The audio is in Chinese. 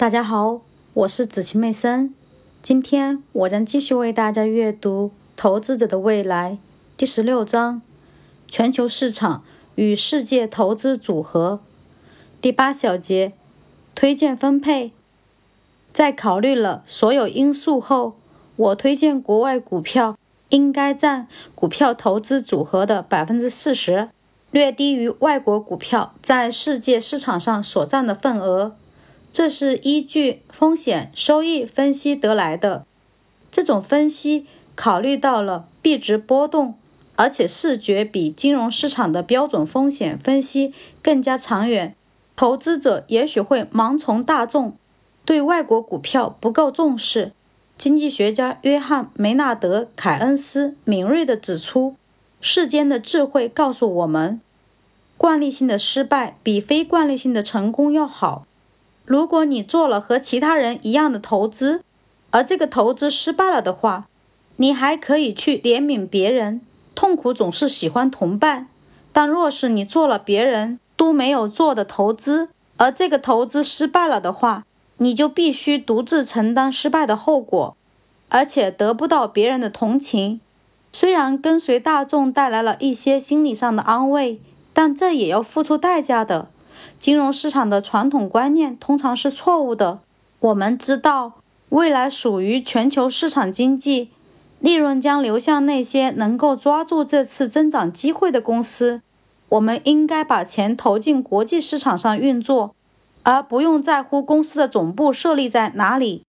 大家好，我是子晴妹森。今天我将继续为大家阅读《投资者的未来》第十六章：全球市场与世界投资组合。第八小节：推荐分配。在考虑了所有因素后，我推荐国外股票应该占股票投资组合的百分之四十，略低于外国股票在世界市场上所占的份额。这是依据风险收益分析得来的。这种分析考虑到了币值波动，而且视觉比金融市场的标准风险分析更加长远。投资者也许会盲从大众，对外国股票不够重视。经济学家约翰·梅纳德·凯恩斯敏锐地指出：“世间的智慧告诉我们，惯例性的失败比非惯例性的成功要好。”如果你做了和其他人一样的投资，而这个投资失败了的话，你还可以去怜悯别人。痛苦总是喜欢同伴，但若是你做了别人都没有做的投资，而这个投资失败了的话，你就必须独自承担失败的后果，而且得不到别人的同情。虽然跟随大众带来了一些心理上的安慰，但这也要付出代价的。金融市场的传统观念通常是错误的。我们知道，未来属于全球市场经济，利润将流向那些能够抓住这次增长机会的公司。我们应该把钱投进国际市场上运作，而不用在乎公司的总部设立在哪里。